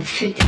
um, fit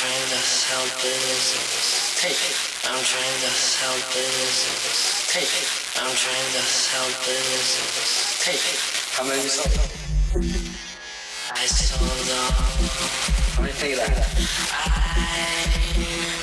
trained to sell business. Take. I'm trained to sell business. Take. I'm trained to sell business. Take. How many sold? I sold all. How many take that? I.